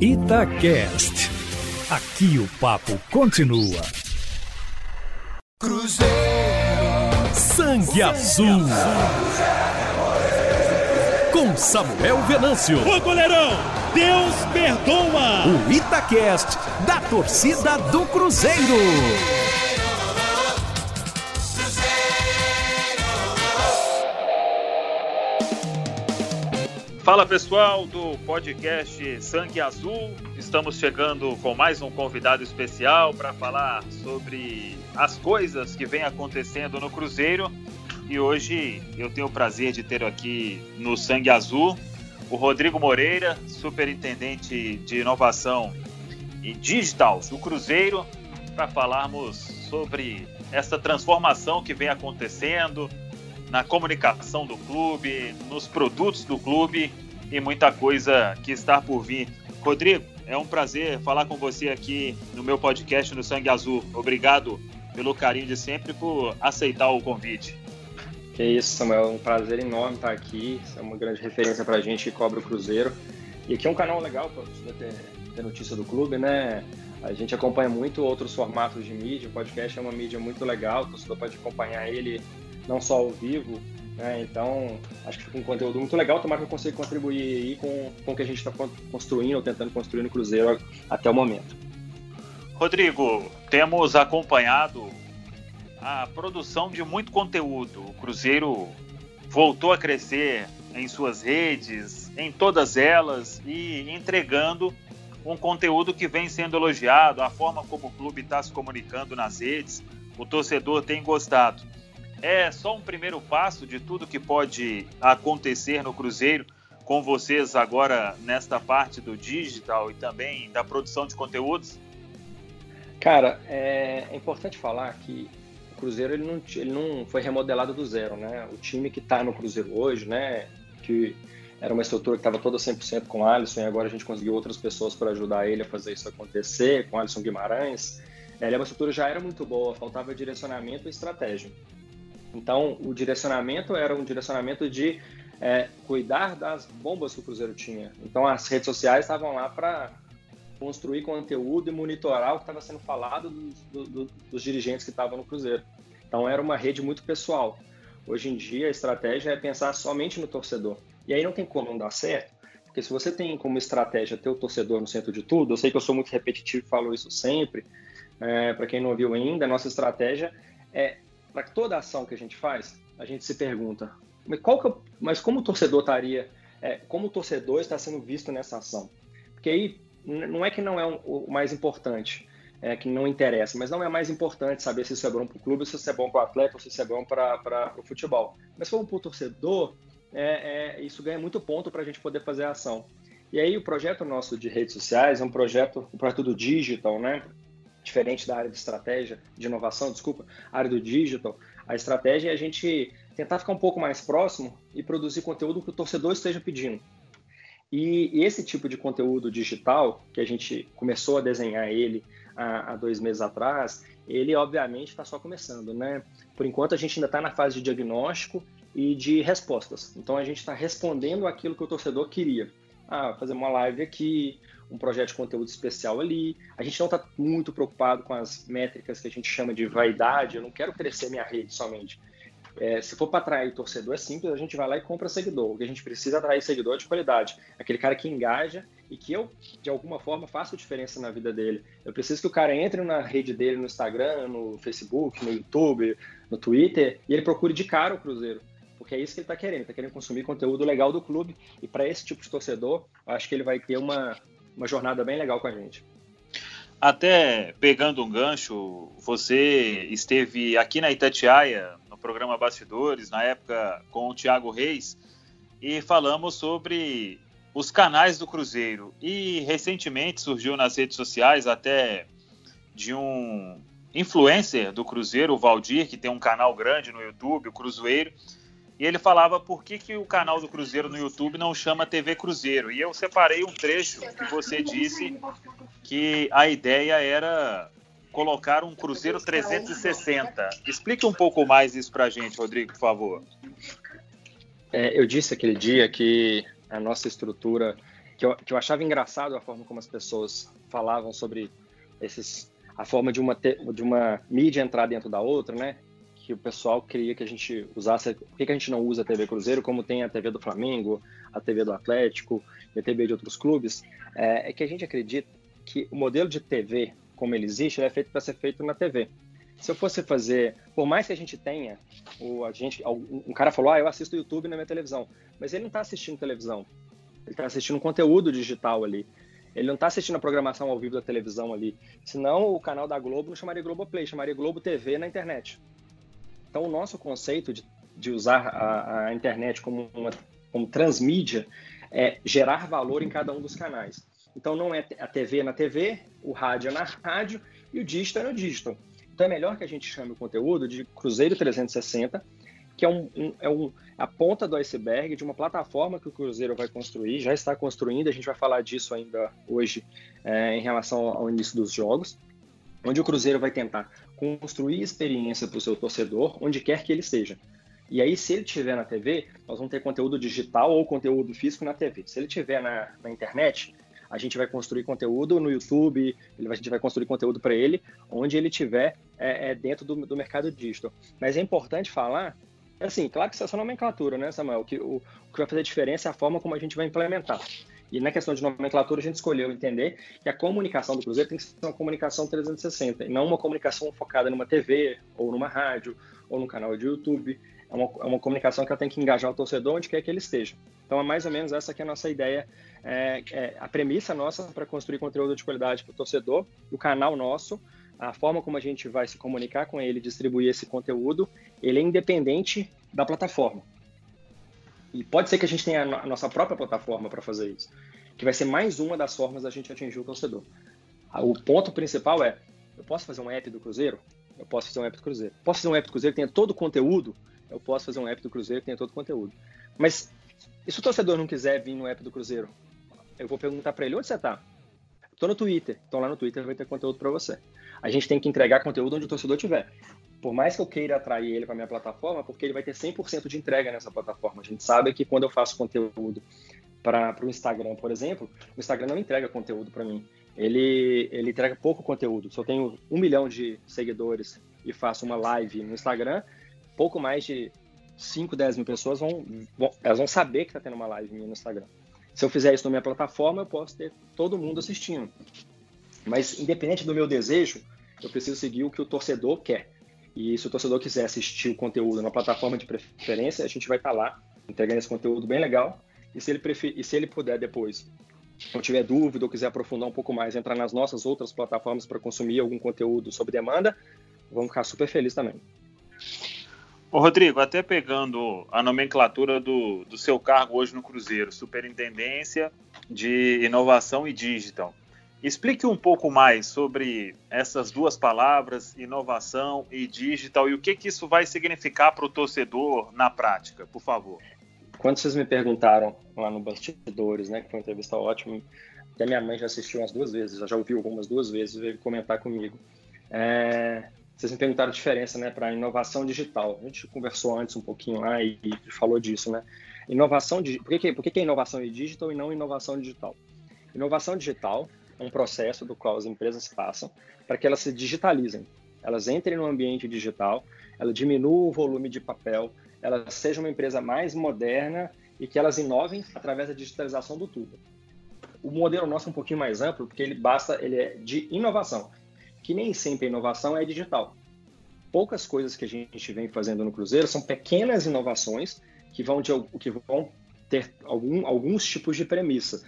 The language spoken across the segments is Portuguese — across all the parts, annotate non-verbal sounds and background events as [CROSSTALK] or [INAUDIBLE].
Itacast. Aqui o papo continua. Cruzeiro. Sangue Azul. Com Samuel Venâncio. Ô goleirão, Deus perdoa. O Itacast da torcida do Cruzeiro. Fala pessoal do podcast Sangue Azul. Estamos chegando com mais um convidado especial para falar sobre as coisas que vem acontecendo no Cruzeiro. E hoje eu tenho o prazer de ter aqui no Sangue Azul o Rodrigo Moreira, superintendente de inovação e digital do Cruzeiro, para falarmos sobre essa transformação que vem acontecendo na comunicação do clube, nos produtos do clube e muita coisa que está por vir. Rodrigo, é um prazer falar com você aqui no meu podcast no Sangue Azul. Obrigado pelo carinho de sempre por aceitar o convite. Que isso, Samuel, é um prazer enorme estar aqui. Isso é uma grande referência para a gente que cobra o Cruzeiro. E aqui é um canal legal para ter, ter notícia do clube, né? A gente acompanha muito outros formatos de mídia. O podcast é uma mídia muito legal, o torcedor pode acompanhar ele não só ao vivo. Né? Então, acho que fica um conteúdo muito legal. Tomara que eu consiga contribuir aí com, com o que a gente está construindo, ou tentando construir no Cruzeiro até o momento. Rodrigo, temos acompanhado a produção de muito conteúdo. O Cruzeiro voltou a crescer em suas redes, em todas elas, e entregando um conteúdo que vem sendo elogiado, a forma como o clube está se comunicando nas redes, o torcedor tem gostado é só um primeiro passo de tudo que pode acontecer no Cruzeiro com vocês agora nesta parte do digital e também da produção de conteúdos? Cara, é, é importante falar que o Cruzeiro ele não, ele não foi remodelado do zero, né? O time que está no Cruzeiro hoje, né, que era uma estrutura que estava toda 100% com o Alisson e agora a gente conseguiu outras pessoas para ajudar ele a fazer isso acontecer, com o Alisson Guimarães. Ele é uma estrutura já era muito boa, faltava direcionamento e estratégia. Então, o direcionamento era um direcionamento de é, cuidar das bombas que o Cruzeiro tinha. Então, as redes sociais estavam lá para construir conteúdo e monitorar o que estava sendo falado dos, do, dos dirigentes que estavam no Cruzeiro. Então, era uma rede muito pessoal. Hoje em dia, a estratégia é pensar somente no torcedor. E aí não tem como não dar certo, porque se você tem como estratégia ter o torcedor no centro de tudo, eu sei que eu sou muito repetitivo e falo isso sempre, é, para quem não ouviu ainda, a nossa estratégia é para toda ação que a gente faz, a gente se pergunta, mas, qual que, mas como o torcedor estaria, é, como o torcedor está sendo visto nessa ação? Porque aí não é que não é o mais importante, é que não interessa, mas não é mais importante saber se isso é bom para o clube, se isso é bom para o atleta, ou se isso é bom para o futebol. Mas como para o torcedor, é, é, isso ganha muito ponto para a gente poder fazer a ação. E aí o projeto nosso de redes sociais é um projeto, um projeto do digital, né? Diferente da área de estratégia, de inovação, desculpa, área do digital, a estratégia é a gente tentar ficar um pouco mais próximo e produzir conteúdo que o torcedor esteja pedindo. E esse tipo de conteúdo digital, que a gente começou a desenhar ele há, há dois meses atrás, ele obviamente está só começando, né? Por enquanto a gente ainda está na fase de diagnóstico e de respostas. Então a gente está respondendo aquilo que o torcedor queria. Ah, fazer uma live aqui, um projeto de conteúdo especial ali. A gente não está muito preocupado com as métricas que a gente chama de vaidade. Eu não quero crescer minha rede somente. É, se for para atrair torcedor, é simples, a gente vai lá e compra seguidor. O que a gente precisa é atrair seguidor de qualidade. Aquele cara que engaja e que eu, de alguma forma, faço diferença na vida dele. Eu preciso que o cara entre na rede dele no Instagram, no Facebook, no YouTube, no Twitter, e ele procure de cara o Cruzeiro. Porque é isso que ele está querendo. Está querendo consumir conteúdo legal do clube. E para esse tipo de torcedor, acho que ele vai ter uma, uma jornada bem legal com a gente. Até pegando um gancho, você esteve aqui na Itatiaia, no programa Bastidores, na época com o Thiago Reis, e falamos sobre os canais do Cruzeiro. E recentemente surgiu nas redes sociais até de um influencer do Cruzeiro, o Valdir, que tem um canal grande no YouTube, o Cruzeiro, e ele falava por que, que o canal do Cruzeiro no YouTube não chama TV Cruzeiro. E eu separei um trecho que você disse que a ideia era colocar um Cruzeiro 360. Explique um pouco mais isso para a gente, Rodrigo, por favor. É, eu disse aquele dia que a nossa estrutura que eu, que eu achava engraçado a forma como as pessoas falavam sobre esses a forma de uma de uma mídia entrar dentro da outra, né? Que o pessoal queria que a gente usasse. Por que, que a gente não usa a TV Cruzeiro como tem a TV do Flamengo, a TV do Atlético e a TV de outros clubes? É, é que a gente acredita que o modelo de TV como ele existe, ele é feito para ser feito na TV. Se eu fosse fazer, por mais que a gente tenha, o, a gente, um cara falou, ah, eu assisto YouTube na minha televisão, mas ele não está assistindo televisão, ele está assistindo conteúdo digital ali. Ele não está assistindo a programação ao vivo da televisão ali. Senão o canal da Globo não chamaria Globoplay, chamaria Globo TV na internet. Então o nosso conceito de, de usar a, a internet como, uma, como transmídia é gerar valor em cada um dos canais. Então não é a TV na TV, o rádio é na rádio e o digital é no digital. Então é melhor que a gente chame o conteúdo de Cruzeiro 360, que é, um, um, é um, a ponta do iceberg de uma plataforma que o Cruzeiro vai construir, já está construindo, a gente vai falar disso ainda hoje é, em relação ao início dos jogos, onde o Cruzeiro vai tentar construir experiência para o seu torcedor, onde quer que ele esteja. E aí, se ele tiver na TV, nós vamos ter conteúdo digital ou conteúdo físico na TV. Se ele tiver na, na internet, a gente vai construir conteúdo no YouTube, a gente vai construir conteúdo para ele, onde ele tiver é, é dentro do, do mercado digital. Mas é importante falar assim, claro que isso é só nomenclatura, né, Samuel? Que, o, o que vai fazer diferença é a forma como a gente vai implementar. E na questão de nomenclatura, a gente escolheu entender que a comunicação do Cruzeiro tem que ser uma comunicação 360, e não uma comunicação focada numa TV, ou numa rádio, ou num canal de YouTube. É uma, é uma comunicação que ela tem que engajar o torcedor onde quer que ele esteja. Então, é mais ou menos essa que é a nossa ideia, é, é a premissa nossa para construir conteúdo de qualidade para o torcedor, o canal nosso, a forma como a gente vai se comunicar com ele, distribuir esse conteúdo, ele é independente da plataforma. E pode ser que a gente tenha a nossa própria plataforma para fazer isso, que vai ser mais uma das formas da gente atingir o torcedor. O ponto principal é, eu posso fazer um app do Cruzeiro? Eu posso fazer um app do Cruzeiro. Posso fazer um app do Cruzeiro que tenha todo o conteúdo? Eu posso fazer um app do Cruzeiro que tenha todo o conteúdo. Mas e se o torcedor não quiser vir no app do Cruzeiro? Eu vou perguntar para ele, onde você está? Estou no Twitter. Então lá no Twitter vai ter conteúdo para você a gente tem que entregar conteúdo onde o torcedor estiver. Por mais que eu queira atrair ele para minha plataforma, porque ele vai ter 100% de entrega nessa plataforma. A gente sabe que quando eu faço conteúdo para o Instagram, por exemplo, o Instagram não entrega conteúdo para mim. Ele, ele entrega pouco conteúdo. Se eu tenho um milhão de seguidores e faço uma live no Instagram, pouco mais de 5, 10 mil pessoas vão, vão, elas vão saber que está tendo uma live minha no Instagram. Se eu fizer isso na minha plataforma, eu posso ter todo mundo assistindo. Mas, independente do meu desejo, eu preciso seguir o que o torcedor quer. E se o torcedor quiser assistir o conteúdo na plataforma de preferência, a gente vai estar lá entregando esse conteúdo bem legal. E se ele, prefer... e se ele puder depois, ou tiver dúvida ou quiser aprofundar um pouco mais, entrar nas nossas outras plataformas para consumir algum conteúdo sob demanda, vamos ficar super felizes também. Ô Rodrigo, até pegando a nomenclatura do, do seu cargo hoje no Cruzeiro, Superintendência de Inovação e Digital. Explique um pouco mais sobre essas duas palavras, inovação e digital, e o que, que isso vai significar para o torcedor na prática, por favor. Quando vocês me perguntaram lá no Bastidores, né, que foi uma entrevista ótima, até minha mãe já assistiu umas duas vezes, já ouviu algumas duas vezes, veio comentar comigo. É, vocês me perguntaram a diferença né, para inovação digital. A gente conversou antes um pouquinho lá e, e falou disso, né? Inovação, por, que, por que é inovação digital e não inovação digital? Inovação digital um processo do qual as empresas passam para que elas se digitalizem. Elas entrem no ambiente digital, ela diminua o volume de papel, ela seja uma empresa mais moderna e que elas inovem através da digitalização do tudo. O modelo nosso é um pouquinho mais amplo, porque ele basta, ele é de inovação, que nem sempre a inovação é digital. Poucas coisas que a gente vem fazendo no Cruzeiro são pequenas inovações que vão, de, que vão ter algum, alguns tipos de premissa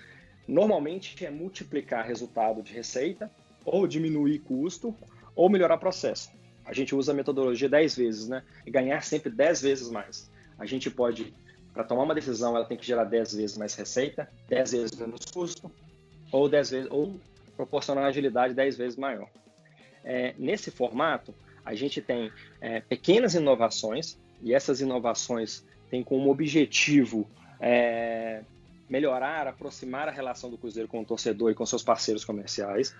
normalmente é multiplicar resultado de receita, ou diminuir custo, ou melhorar processo. A gente usa a metodologia 10 vezes, né? E ganhar sempre 10 vezes mais. A gente pode, para tomar uma decisão, ela tem que gerar 10 vezes mais receita, 10 vezes menos custo, ou 10 vezes, ou proporcionar agilidade 10 vezes maior. É, nesse formato, a gente tem é, pequenas inovações, e essas inovações têm como objetivo é, melhorar, aproximar a relação do Cruzeiro com o torcedor e com seus parceiros comerciais.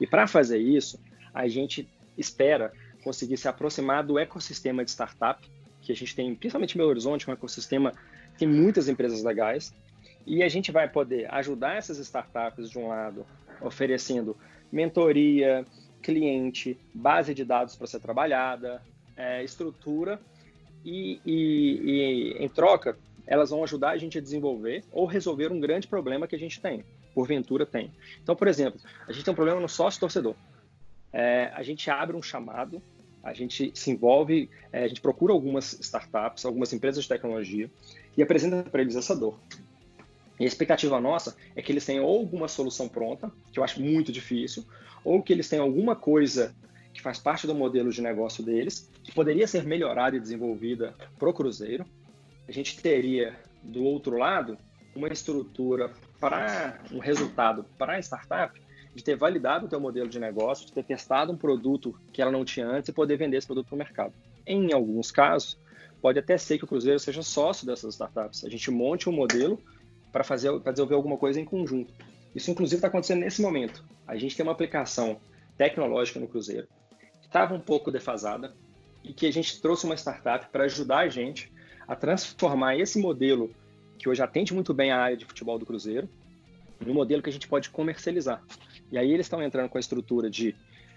E para fazer isso, a gente espera conseguir se aproximar do ecossistema de startup que a gente tem, principalmente em Belo Horizonte, um ecossistema que tem muitas empresas legais. E a gente vai poder ajudar essas startups de um lado, oferecendo mentoria, cliente, base de dados para ser trabalhada, é, estrutura e, e, e, em troca, elas vão ajudar a gente a desenvolver ou resolver um grande problema que a gente tem, porventura tem. Então, por exemplo, a gente tem um problema no sócio torcedor. É, a gente abre um chamado, a gente se envolve, é, a gente procura algumas startups, algumas empresas de tecnologia e apresenta para eles essa dor. E a expectativa nossa é que eles tenham ou alguma solução pronta, que eu acho muito difícil, ou que eles tenham alguma coisa que faz parte do modelo de negócio deles, que poderia ser melhorada e desenvolvida para o Cruzeiro. A gente teria, do outro lado, uma estrutura para um resultado para a startup de ter validado o teu modelo de negócio, de ter testado um produto que ela não tinha antes e poder vender esse produto para o mercado. Em alguns casos, pode até ser que o Cruzeiro seja sócio dessas startups. A gente monte um modelo para fazer para desenvolver alguma coisa em conjunto. Isso inclusive está acontecendo nesse momento. A gente tem uma aplicação tecnológica no Cruzeiro que estava um pouco defasada e que a gente trouxe uma startup para ajudar a gente a transformar esse modelo que hoje atende muito bem a área de futebol do Cruzeiro num modelo que a gente pode comercializar. E aí eles estão entrando com a estrutura de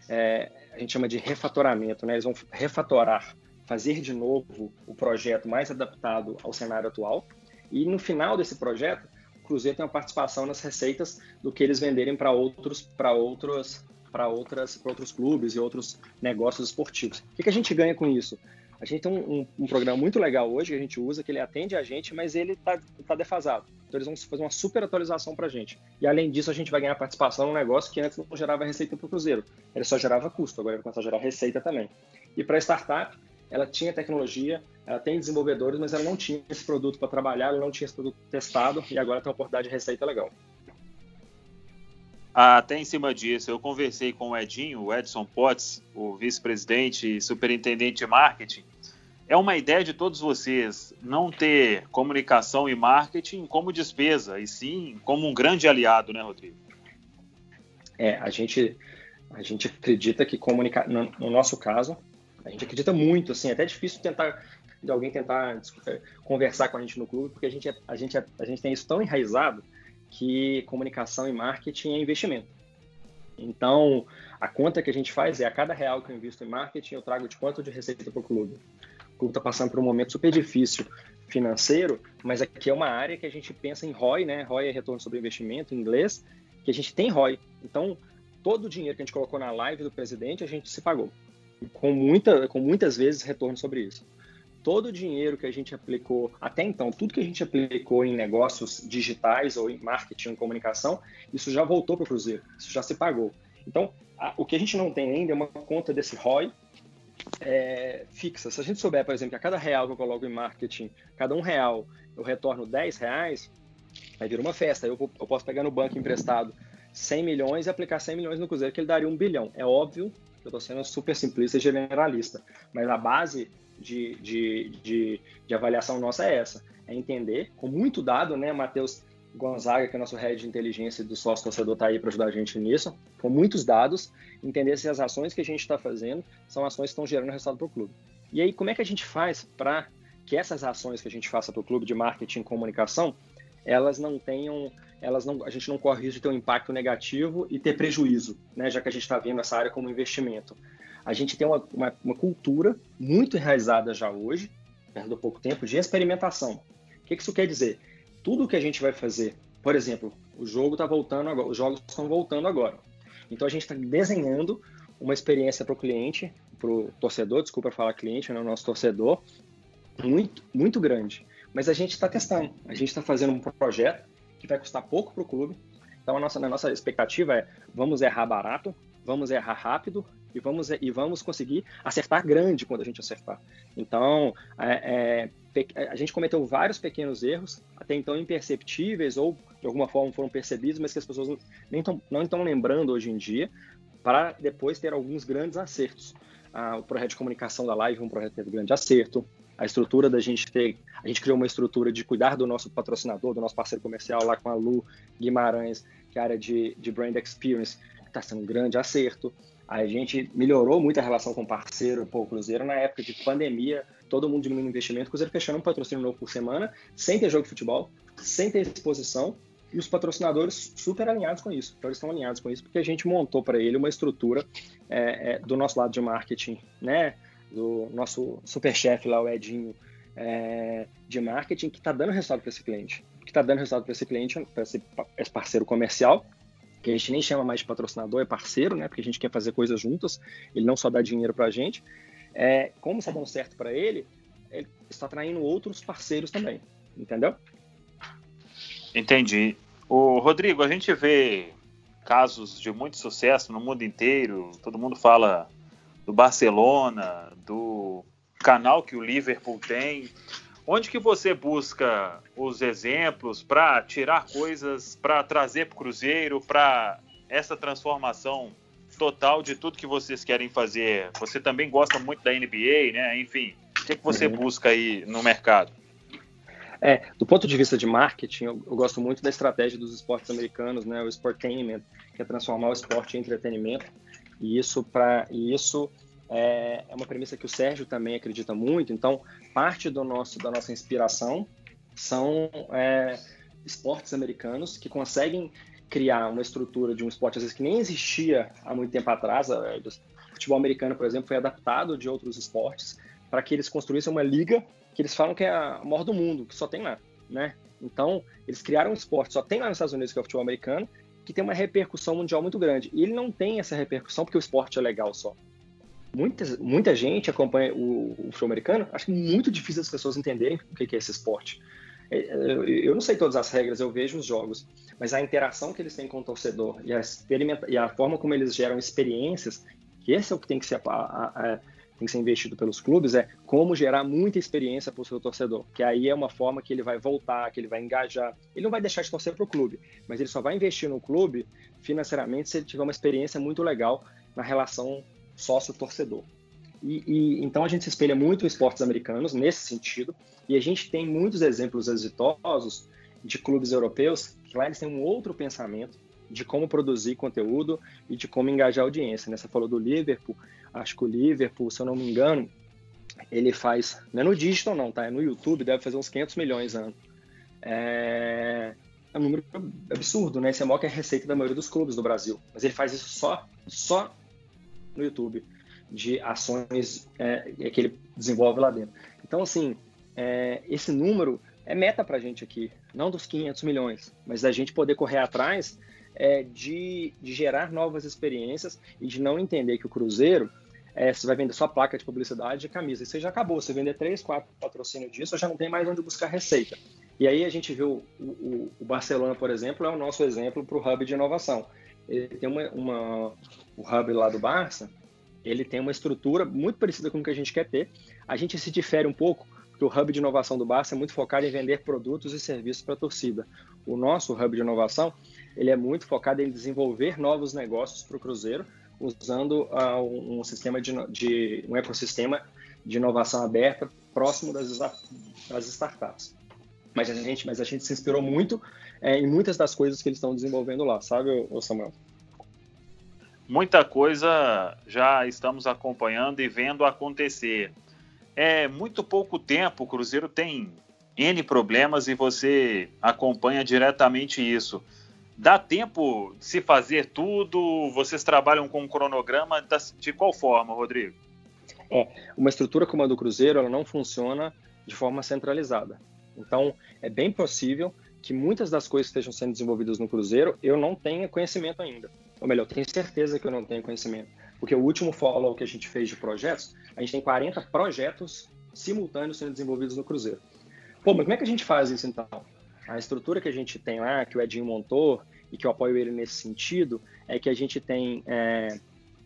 é, a gente chama de refatoramento, né? Eles vão refatorar, fazer de novo o projeto mais adaptado ao cenário atual e no final desse projeto, o Cruzeiro tem uma participação nas receitas do que eles venderem para outros, para outros, para outras, para outros clubes e outros negócios esportivos. O que, que a gente ganha com isso? A gente tem um, um, um, programa muito legal hoje que a gente usa, que ele atende a gente, mas ele está tá defasado. Então eles vão fazer uma super atualização para a gente. E além disso, a gente vai ganhar participação num negócio que antes não gerava receita para o Cruzeiro. Ele só gerava custo, agora vai começar a gerar receita também. E para startup, ela tinha tecnologia, ela tem desenvolvedores, mas ela não tinha esse produto para trabalhar, ela não tinha esse produto testado e agora tem uma oportunidade de receita legal. Até em cima disso, eu conversei com o Edinho, o Edson Potts, o vice-presidente e superintendente de marketing. É uma ideia de todos vocês não ter comunicação e marketing como despesa, e sim como um grande aliado, né, Rodrigo? É, a gente, a gente acredita que comunicar, no, no nosso caso, a gente acredita muito, assim, é até difícil tentar de alguém tentar é, conversar com a gente no clube, porque a gente, é, a gente, é, a gente tem isso tão enraizado que comunicação e marketing é investimento. Então, a conta que a gente faz é a cada real que eu invisto em marketing, eu trago de quanto de receita para o clube. Clube está passando por um momento super difícil financeiro, mas aqui é uma área que a gente pensa em ROI, né? ROI é retorno sobre investimento em inglês, que a gente tem ROI. Então, todo o dinheiro que a gente colocou na live do presidente, a gente se pagou com, muita, com muitas vezes retorno sobre isso. Todo o dinheiro que a gente aplicou até então, tudo que a gente aplicou em negócios digitais ou em marketing, em comunicação, isso já voltou para o Cruzeiro, isso já se pagou. Então, a, o que a gente não tem ainda é uma conta desse ROI é, fixa. Se a gente souber, por exemplo, que a cada real que eu coloco em marketing, cada um real eu retorno 10 reais, vai vir uma festa. Eu, eu posso pegar no banco emprestado 100 milhões e aplicar 100 milhões no Cruzeiro, que ele daria um bilhão. É óbvio eu estou sendo super simplista e generalista, mas a base de, de, de, de, avaliação nossa é essa, é entender, com muito dado, né, Matheus Gonzaga, que é nosso head de inteligência do sócio torcedor, está aí para ajudar a gente nisso, com muitos dados, entender se as ações que a gente está fazendo são ações que estão gerando resultado para o clube. E aí, como é que a gente faz para que essas ações que a gente faça para o clube de marketing e comunicação, elas não tenham elas não, a gente não corre risco de ter um impacto negativo e ter prejuízo, né, já que a gente está vendo essa área como investimento. A gente tem uma, uma, uma cultura muito enraizada já hoje, perdendo pouco tempo, de experimentação. O que isso quer dizer? Tudo que a gente vai fazer, por exemplo, o jogo está voltando agora, os jogos estão voltando agora. Então a gente está desenhando uma experiência para o cliente, para o torcedor, desculpa falar cliente, não é o nosso torcedor, muito, muito grande. Mas a gente está testando, a gente está fazendo um projeto que vai custar pouco para o clube. Então a nossa, a nossa expectativa é vamos errar barato, vamos errar rápido e vamos, e vamos conseguir acertar grande quando a gente acertar. Então é, é, a gente cometeu vários pequenos erros, até então imperceptíveis ou de alguma forma foram percebidos, mas que as pessoas nem tão, não estão lembrando hoje em dia, para depois ter alguns grandes acertos. Ah, o projeto de comunicação da Live um projeto que teve grande acerto a estrutura da gente ter. A gente criou uma estrutura de cuidar do nosso patrocinador, do nosso parceiro comercial lá com a Lu Guimarães, que é a área de, de brand experience, está sendo um grande acerto. A gente melhorou muito a relação com o parceiro, pô, o Cruzeiro, na época de pandemia, todo mundo diminuindo investimento, o Cruzeiro fechando um patrocínio novo por semana, sem ter jogo de futebol, sem ter exposição e os patrocinadores super alinhados com isso. Então, eles estão alinhados com isso porque a gente montou para ele uma estrutura é, é, do nosso lado de marketing, né? Do nosso super chefe lá, o Edinho, é, de marketing, que está dando resultado para esse cliente. Que está dando resultado para esse cliente, para esse, esse parceiro comercial, que a gente nem chama mais de patrocinador, é parceiro, né? Porque a gente quer fazer coisas juntas, ele não só dá dinheiro para a gente. É, como está dando certo para ele, ele está atraindo outros parceiros também, entendeu? Entendi. O Rodrigo, a gente vê casos de muito sucesso no mundo inteiro. Todo mundo fala do Barcelona, do canal que o Liverpool tem. Onde que você busca os exemplos para tirar coisas, para trazer para o Cruzeiro, para essa transformação total de tudo que vocês querem fazer? Você também gosta muito da NBA, né? Enfim, o que, que você uhum. busca aí no mercado? É, do ponto de vista de marketing, eu, eu, gosto muito da estratégia dos esportes americanos, né, o sportainment, que é transformar o esporte em entretenimento. E isso para isso é, é, uma premissa que o Sérgio também acredita muito. Então, parte do nosso da nossa inspiração são é, esportes americanos que conseguem criar uma estrutura de um esporte às vezes que nem existia há muito tempo atrás. O futebol americano, por exemplo, foi adaptado de outros esportes para que eles construíssem uma liga que eles falam que é a maior do mundo, que só tem lá, né? Então, eles criaram um esporte, só tem lá nos Estados Unidos, que é o futebol americano, que tem uma repercussão mundial muito grande. E ele não tem essa repercussão porque o esporte é legal só. Muita, muita gente acompanha o, o futebol americano, acho é muito difícil as pessoas entenderem o que é esse esporte. É, eu não sei todas as regras, eu vejo os jogos, mas a interação que eles têm com o torcedor e a, e a forma como eles geram experiências, que esse é o que tem que ser a, a tem que ser investido pelos clubes é como gerar muita experiência para o seu torcedor, que aí é uma forma que ele vai voltar, que ele vai engajar. Ele não vai deixar de torcer para o clube, mas ele só vai investir no clube financeiramente se ele tiver uma experiência muito legal na relação sócio-torcedor. E, e, então a gente se espelha muito em esportes americanos nesse sentido, e a gente tem muitos exemplos exitosos de clubes europeus que lá eles têm um outro pensamento de como produzir conteúdo e de como engajar a audiência. Né? Você falou do Liverpool, acho que o Liverpool, se eu não me engano, ele faz, não é no digital não, tá? É no YouTube, deve fazer uns 500 milhões ano. É, é um número absurdo, né? Esse é maior que a receita da maioria dos clubes do Brasil. Mas ele faz isso só, só no YouTube, de ações é, que ele desenvolve lá dentro. Então, assim, é, esse número é meta para a gente aqui, não dos 500 milhões, mas da gente poder correr atrás é, de, de, gerar novas experiências e de não entender que o Cruzeiro é, você vai vender só placa de publicidade e camisa. Isso já acabou. Você vender três, quatro patrocínios disso, já não tem mais onde buscar receita. E aí a gente viu o, o, o Barcelona, por exemplo, é o nosso exemplo para o hub de inovação. Ele tem uma, uma, o hub lá do Barça, ele tem uma estrutura muito parecida com o que a gente quer ter. A gente se difere um pouco, porque o hub de inovação do Barça é muito focado em vender produtos e serviços para a torcida. O nosso hub de inovação, ele é muito focado em desenvolver novos negócios para o Cruzeiro, usando uh, um, sistema de, de, um ecossistema de inovação aberta próximo das, das startups. Mas a gente, mas a gente se inspirou muito é, em muitas das coisas que eles estão desenvolvendo lá, sabe, Samuel? Muita coisa já estamos acompanhando e vendo acontecer. É muito pouco tempo, o Cruzeiro tem N problemas e você acompanha diretamente isso. Dá tempo de se fazer tudo? Vocês trabalham com um cronograma de qual forma, Rodrigo? É, uma estrutura como a do Cruzeiro, ela não funciona de forma centralizada. Então, é bem possível que muitas das coisas que estejam sendo desenvolvidas no Cruzeiro eu não tenha conhecimento ainda. Ou melhor, tenho certeza que eu não tenho conhecimento. Porque o último follow que a gente fez de projetos, a gente tem 40 projetos simultâneos sendo desenvolvidos no Cruzeiro. Pô, mas como é que a gente faz isso então? A estrutura que a gente tem lá, que o Edinho montou e que eu apoio ele nesse sentido, é que a gente tem é,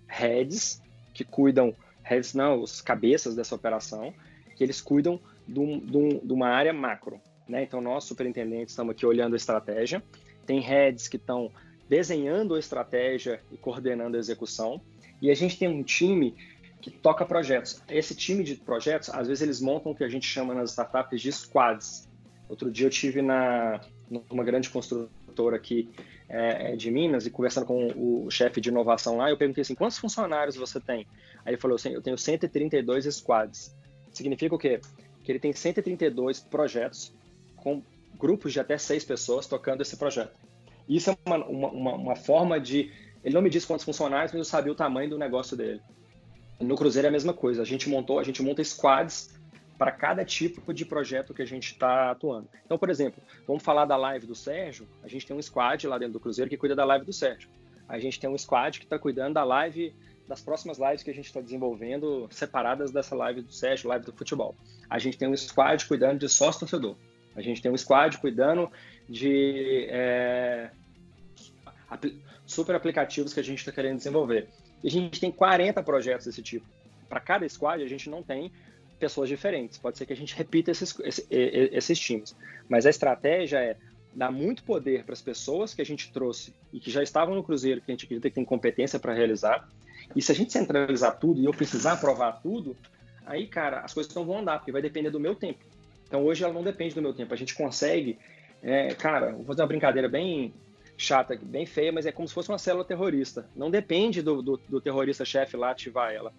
heads que cuidam, heads não, os cabeças dessa operação, que eles cuidam de, um, de, um, uma área macro. Né? Então, nós, superintendentes, estamos aqui olhando a estratégia, tem heads que estão desenhando a estratégia e coordenando a execução, e a gente tem um time que toca projetos. Esse time de projetos, às vezes eles montam o que a gente chama nas startups de squads, Outro dia eu tive na numa grande construtora aqui é, é, de Minas e conversando com o chefe de inovação lá, eu perguntei assim, quantos funcionários você tem? Aí ele falou assim, eu tenho 132 squads. Significa o quê? Que ele tem 132 projetos com grupos de até seis pessoas tocando esse projeto. Isso é uma, uma, uma forma de. Ele não me disse quantos funcionários, mas eu sabia o tamanho do negócio dele. No Cruzeiro é a mesma coisa. A gente montou, a gente monta squads para cada tipo de projeto que a gente está atuando. Então, por exemplo, vamos falar da live do Sérgio. A gente tem um squad lá dentro do Cruzeiro que cuida da live do Sérgio. A gente tem um squad que está cuidando da live das próximas lives que a gente está desenvolvendo separadas dessa live do Sérgio, live do futebol. A gente tem um squad cuidando de sócio torcedor. A gente tem um squad cuidando de é, super aplicativos que a gente está querendo desenvolver. E a gente tem 40 projetos desse tipo. Para cada squad, a gente não tem pessoas diferentes. Pode ser que a gente repita esses, esses, esses times. Mas a estratégia é dar muito poder para as pessoas que a gente trouxe e que já estavam no Cruzeiro, que a gente acredita que tem competência para realizar. E se a gente centralizar tudo e eu precisar aprovar tudo, aí, cara, as coisas não vão andar, porque vai depender do meu tempo. Então hoje ela não depende do meu tempo. A gente consegue, é, cara, vou fazer uma brincadeira bem chata, bem feia, mas é como se fosse uma célula terrorista. Não depende do, do, do terrorista-chefe lá ativar ela.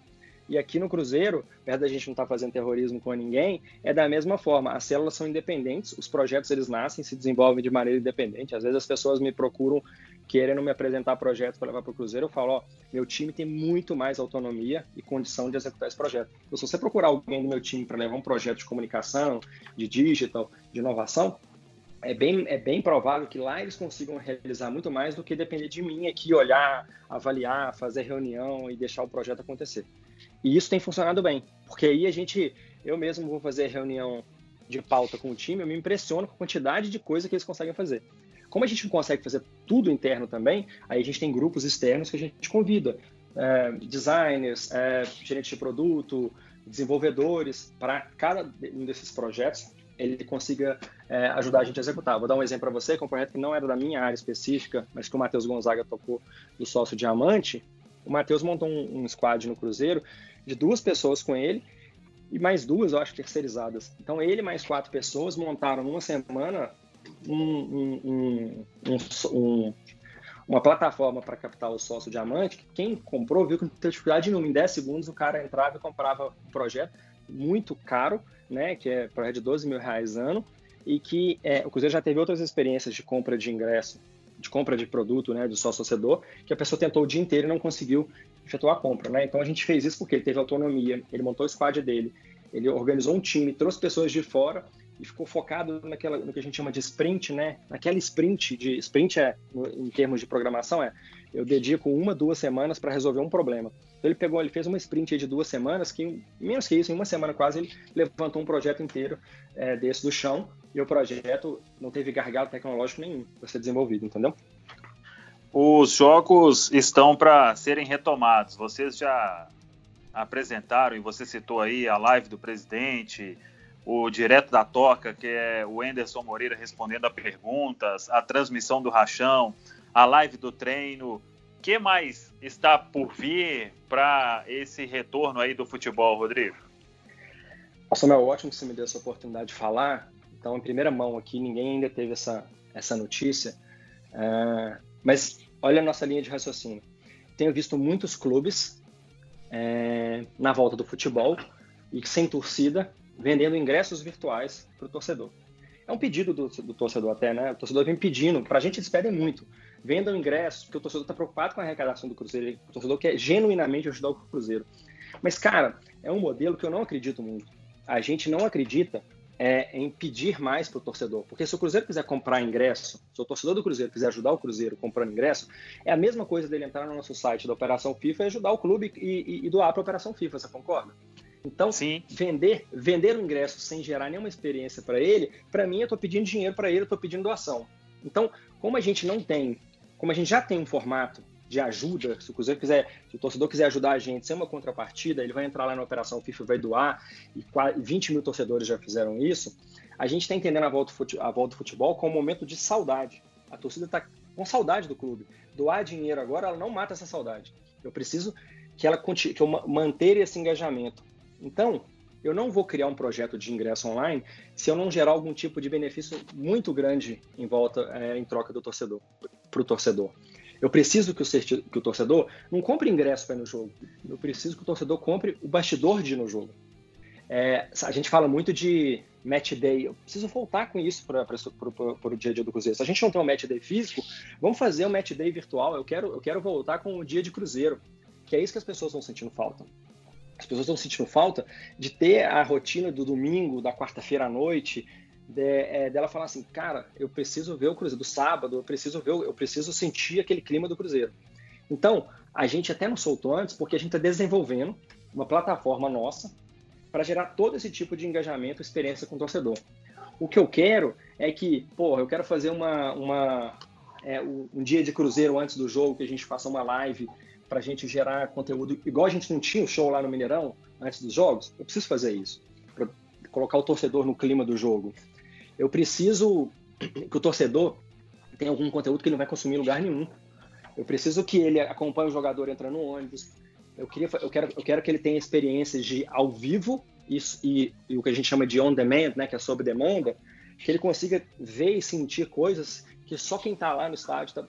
E aqui no Cruzeiro, perto da gente não estar tá fazendo terrorismo com ninguém, é da mesma forma. As células são independentes, os projetos eles nascem, se desenvolvem de maneira independente. Às vezes as pessoas me procuram querendo me apresentar projetos para levar para o Cruzeiro. Eu falo, ó, meu time tem muito mais autonomia e condição de executar esse projeto. Então, se você procurar alguém do meu time para levar um projeto de comunicação, de digital, de inovação, é bem, é bem provável que lá eles consigam realizar muito mais do que depender de mim aqui, olhar, avaliar, fazer reunião e deixar o projeto acontecer. E isso tem funcionado bem, porque aí a gente, eu mesmo vou fazer reunião de pauta com o time, eu me impressiono com a quantidade de coisa que eles conseguem fazer. Como a gente não consegue fazer tudo interno também, aí a gente tem grupos externos que a gente convida, é, designers, é, gerentes de produto, desenvolvedores, para cada um desses projetos ele consiga é, ajudar a gente a executar. Vou dar um exemplo para você, que é um projeto que não era da minha área específica, mas que o Matheus Gonzaga tocou do sócio diamante. O Matheus montou um, um squad no Cruzeiro de duas pessoas com ele e mais duas, eu acho, terceirizadas. Então, ele mais quatro pessoas montaram numa semana um, um, uma plataforma para captar o sócio diamante, que quem comprou viu que não teve dificuldade nenhuma. Em 10 segundos, o cara entrava e comprava o projeto muito caro, né, que é projeto de 12 mil reais ano, e que é, o Cruzeiro já teve outras experiências de compra de ingresso, de compra de produto, né, do sócio torcedor, que a pessoa tentou o dia inteiro e não conseguiu efetuar a compra, né? Então a gente fez isso porque ele teve autonomia, ele montou o squad dele, ele organizou um time, trouxe pessoas de fora e ficou focado naquela, no que a gente chama de sprint, né? Naquela sprint, de sprint é, em termos de programação, é eu dedico uma, duas semanas para resolver um problema. Então ele pegou, ele fez uma sprint de duas semanas, que menos que isso, em uma semana quase, ele levantou um projeto inteiro é, desse do chão e o projeto não teve gargalo tecnológico nenhum para ser desenvolvido, entendeu? Os jogos estão para serem retomados. Vocês já apresentaram, e você citou aí a live do presidente, o Direto da Toca, que é o Enderson Moreira respondendo a perguntas, a transmissão do Rachão, a live do treino. O que mais está por vir para esse retorno aí do futebol, Rodrigo? Samuel, ótimo que você me deu essa oportunidade de falar. Então, em primeira mão aqui, ninguém ainda teve essa, essa notícia. Uh, mas olha a nossa linha de raciocínio. Tenho visto muitos clubes é, na volta do futebol e sem torcida vendendo ingressos virtuais para o torcedor. É um pedido do, do, torcedor até, né? O torcedor vem pedindo, para a gente eles pedem muito. Vendam ingressos, porque o torcedor está preocupado com a arrecadação do Cruzeiro, o torcedor quer genuinamente ajudar o Cruzeiro. Mas, cara, é um modelo que eu não acredito muito. A gente não acredita é, em pedir mais para o torcedor. Porque se o Cruzeiro quiser comprar ingresso, se o torcedor do Cruzeiro quiser ajudar o Cruzeiro comprando ingresso, é a mesma coisa dele entrar no nosso site da Operação FIFA e ajudar o clube e, e, e doar para a Operação FIFA, você concorda? Então, Sim. vender vender o ingresso sem gerar nenhuma experiência para ele, para mim eu estou pedindo dinheiro para ele, eu estou pedindo doação. Então, como a gente não tem, como a gente já tem um formato de ajuda, se o Cruzeiro quiser, se o torcedor quiser ajudar a gente sem uma contrapartida, ele vai entrar lá na Operação FIFA, vai doar, e 20 mil torcedores já fizeram isso. A gente está entendendo a volta, a volta do futebol como um momento de saudade. A torcida está com saudade do clube. Doar dinheiro agora, ela não mata essa saudade. Eu preciso que ela que eu manter esse engajamento. Então, eu não vou criar um projeto de ingresso online se eu não gerar algum tipo de benefício muito grande em volta, é, em troca do torcedor, para o torcedor. Eu preciso que o, que o torcedor não compre ingresso para ir no jogo. Eu preciso que o torcedor compre o bastidor de ir no jogo. É, a gente fala muito de match day. Eu preciso voltar com isso para o dia a dia do Cruzeiro. Se a gente não tem um match day físico, vamos fazer um match day virtual. Eu quero, eu quero voltar com o dia de Cruzeiro, que é isso que as pessoas estão sentindo falta. As pessoas estão sentindo falta de ter a rotina do domingo, da quarta-feira à noite, de, é, dela falar assim, cara, eu preciso ver o Cruzeiro do sábado, eu preciso ver, eu preciso sentir aquele clima do Cruzeiro. Então, a gente até não soltou antes, porque a gente está desenvolvendo uma plataforma nossa para gerar todo esse tipo de engajamento, experiência com o torcedor. O que eu quero é que, porra, eu quero fazer uma, uma é, um dia de cruzeiro antes do jogo, que a gente faça uma live para a gente gerar conteúdo, igual a gente não tinha o show lá no Mineirão antes dos jogos. Eu preciso fazer isso, para colocar o torcedor no clima do jogo. Eu preciso que o torcedor tenha algum conteúdo que ele não vai consumir em lugar nenhum. Eu preciso que ele acompanhe o jogador entrando no ônibus, eu, queria, eu, quero, eu quero que ele tenha experiências de ao vivo e, e, e, o que a gente chama de on demand, né, que é sob demanda, que ele consiga ver e sentir coisas que só quem está lá no estádio tá,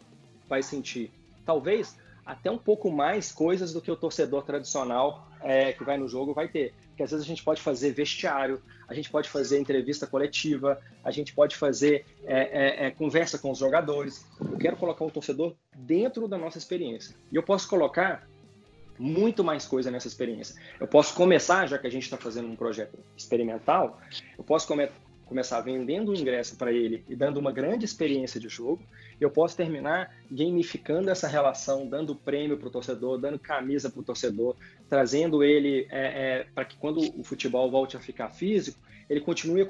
vai sentir. Talvez até um pouco mais coisas do que o torcedor tradicional é, que vai no jogo vai ter. Porque às vezes a gente pode fazer vestiário, a gente pode fazer entrevista coletiva, a gente pode fazer é, é, é conversa com os jogadores. Eu quero colocar o torcedor dentro da nossa experiência. E eu posso colocar muito mais coisa nessa experiência. Eu posso começar, já que a gente está fazendo um projeto experimental, eu posso come começar vendendo o ingresso para ele e dando uma grande experiência de jogo. Eu posso terminar gamificando essa relação, dando prêmio para o torcedor, dando camisa para o torcedor, trazendo ele é, é, para que quando o futebol volte a ficar físico, ele continue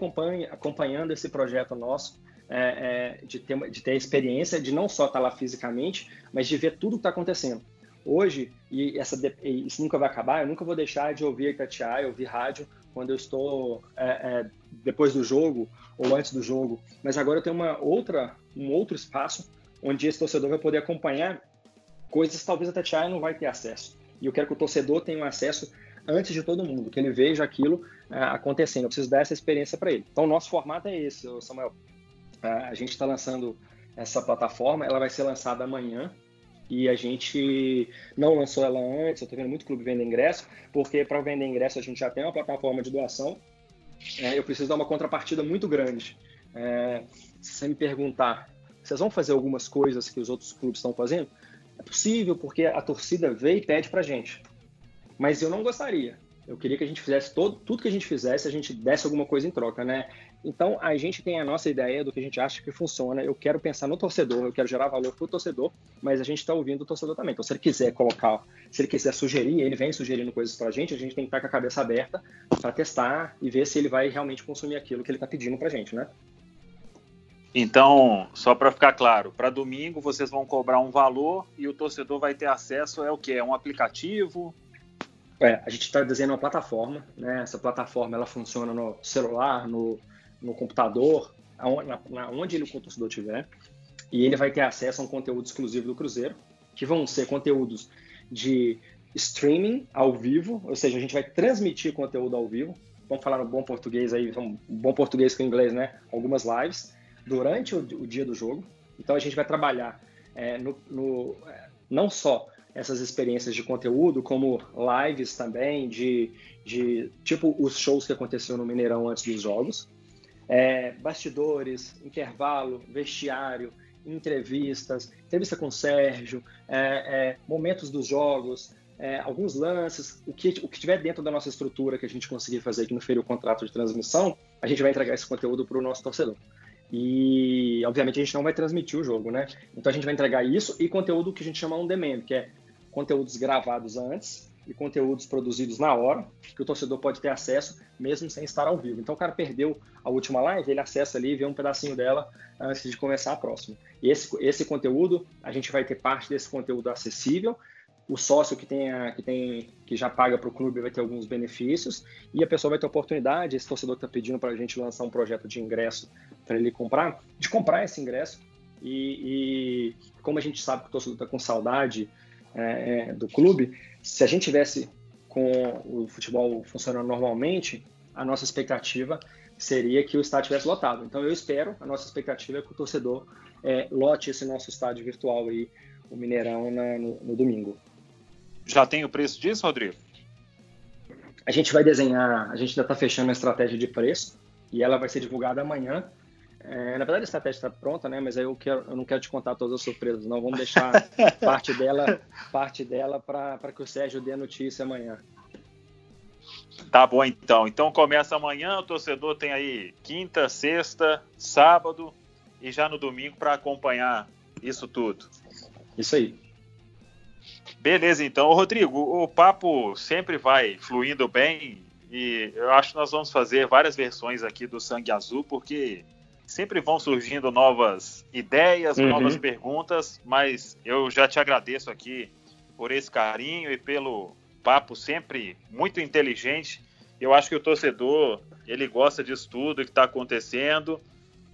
acompanhando esse projeto nosso é, é, de, ter, de ter experiência de não só estar tá lá fisicamente, mas de ver tudo que está acontecendo hoje, e essa, isso nunca vai acabar, eu nunca vou deixar de ouvir Itatiaia, ouvir rádio quando eu estou é, é, depois do jogo ou antes do jogo. Mas agora eu tenho uma outra, um outro espaço onde esse torcedor vai poder acompanhar coisas que talvez a Tatiaia não vai ter acesso. E eu quero que o torcedor tenha um acesso antes de todo mundo, que ele veja aquilo é, acontecendo. Eu preciso dar essa experiência para ele. Então, nosso formato é esse, Samuel. É, a gente está lançando essa plataforma, ela vai ser lançada amanhã, e a gente não lançou ela antes, eu estou vendo muito clube vender ingresso, porque para vender ingresso a gente já tem uma plataforma de doação, é, eu preciso dar uma contrapartida muito grande. É, se você me perguntar, vocês vão fazer algumas coisas que os outros clubes estão fazendo? É possível, porque a torcida vê e pede para gente. Mas eu não gostaria. Eu queria que a gente fizesse todo, tudo que a gente fizesse, a gente desse alguma coisa em troca, né? Então, a gente tem a nossa ideia do que a gente acha que funciona. Eu quero pensar no torcedor, eu quero gerar valor para o torcedor, mas a gente está ouvindo o torcedor também. Então, se ele quiser colocar, se ele quiser sugerir, ele vem sugerindo coisas para a gente, a gente tem que estar com a cabeça aberta para testar e ver se ele vai realmente consumir aquilo que ele está pedindo para a gente, né? Então, só para ficar claro, para domingo vocês vão cobrar um valor e o torcedor vai ter acesso é o que? É um aplicativo? É, a gente está desenhando uma plataforma, né? Essa plataforma ela funciona no celular, no no computador, onde ele, o torcedor tiver, e ele vai ter acesso a um conteúdo exclusivo do Cruzeiro, que vão ser conteúdos de streaming ao vivo, ou seja, a gente vai transmitir conteúdo ao vivo. Vamos falar no bom português aí, um bom português com inglês, né? Algumas lives durante o, o dia do jogo. Então a gente vai trabalhar é, no, no, é, não só essas experiências de conteúdo, como lives também, de, de tipo os shows que aconteceram no Mineirão antes dos jogos é, bastidores, intervalo, vestiário, entrevistas, entrevista com o Sérgio, é, é, momentos dos jogos, é, alguns lances, o que, o que tiver dentro da nossa estrutura que a gente conseguir fazer que não ferir o contrato de transmissão, a gente vai entregar esse conteúdo para o nosso torcedor. E, obviamente, a gente não vai transmitir o jogo, né? Então, a gente vai entregar isso e conteúdo que a gente chama on demand, que é conteúdos gravados antes, e conteúdos produzidos na hora, que o torcedor pode ter acesso mesmo sem estar ao vivo. Então o cara perdeu a última live, ele acessa ali e vê um pedacinho dela antes de começar a próxima. E esse, esse conteúdo, a gente vai ter parte desse conteúdo acessível. O sócio que, tenha, que, tem, que já paga para o clube vai ter alguns benefícios e a pessoa vai ter oportunidade, esse torcedor que está pedindo para a gente lançar um projeto de ingresso para ele comprar, de comprar esse ingresso. E, e como a gente sabe que o torcedor está com saudade é, é, do clube, se a gente tivesse com o futebol funcionando normalmente, a nossa expectativa seria que o estádio estivesse lotado. Então eu espero, a nossa expectativa é que o torcedor é, lote esse nosso estádio virtual aí, o Mineirão, na, no, no, domingo. Já tem o preço disso, Rodrigo? A gente vai desenhar, a gente ainda está fechando a estratégia de preço e ela vai ser divulgada amanhã. É, na verdade, a estratégia está pronta, né? Mas aí eu, quero, eu não quero te contar todas as surpresas, não. Vamos deixar [LAUGHS] parte dela, parte dela para que o Sérgio dê a notícia amanhã. Tá bom, então. Então começa amanhã, o torcedor tem aí quinta, sexta, sábado e já no domingo para acompanhar isso tudo. Isso aí. Beleza, então. Rodrigo, o papo sempre vai fluindo bem e eu acho que nós vamos fazer várias versões aqui do Sangue Azul, porque sempre vão surgindo novas ideias, uhum. novas perguntas, mas eu já te agradeço aqui por esse carinho e pelo papo sempre muito inteligente. Eu acho que o torcedor, ele gosta disso tudo que está acontecendo,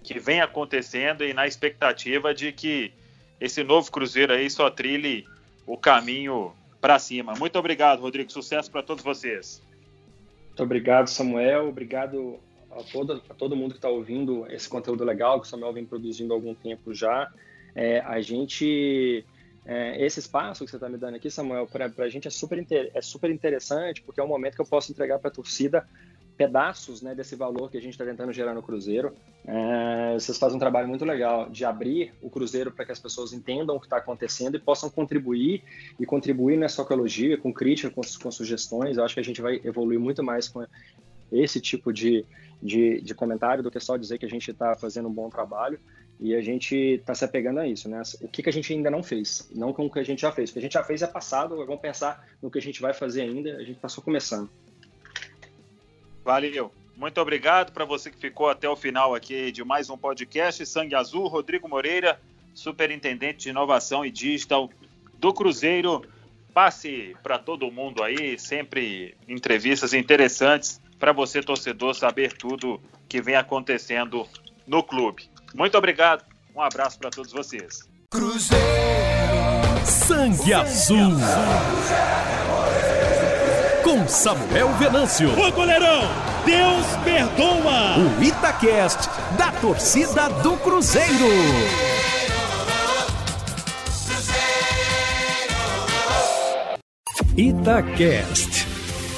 que vem acontecendo e na expectativa de que esse novo Cruzeiro aí só trilhe o caminho para cima. Muito obrigado, Rodrigo. Sucesso para todos vocês. Muito obrigado, Samuel. Obrigado a todo, a todo mundo que está ouvindo esse conteúdo legal que o Samuel vem produzindo há algum tempo já. É, a gente, é, esse espaço que você está me dando aqui, Samuel, para a gente é super, é super interessante, porque é um momento que eu posso entregar para a torcida pedaços né, desse valor que a gente está tentando gerar no Cruzeiro. É, vocês fazem um trabalho muito legal de abrir o Cruzeiro para que as pessoas entendam o que está acontecendo e possam contribuir. E contribuir não é só com elogio, é com crítica, com, com sugestões. Eu acho que a gente vai evoluir muito mais com esse tipo de, de, de comentário do que só dizer que a gente está fazendo um bom trabalho e a gente está se apegando a isso, né? O que, que a gente ainda não fez, não com o que a gente já fez. O que a gente já fez é passado, vamos pensar no que a gente vai fazer ainda, a gente está só começando. Valeu. Muito obrigado para você que ficou até o final aqui de mais um podcast Sangue Azul, Rodrigo Moreira, superintendente de inovação e digital do Cruzeiro. Passe para todo mundo aí, sempre entrevistas interessantes para você, torcedor, saber tudo que vem acontecendo no clube. Muito obrigado, um abraço para todos vocês. Cruzeiro, Sangue Azul. Com Samuel Venâncio. Ô goleirão, Deus perdoa. O Itacast da torcida do Cruzeiro. Itacast.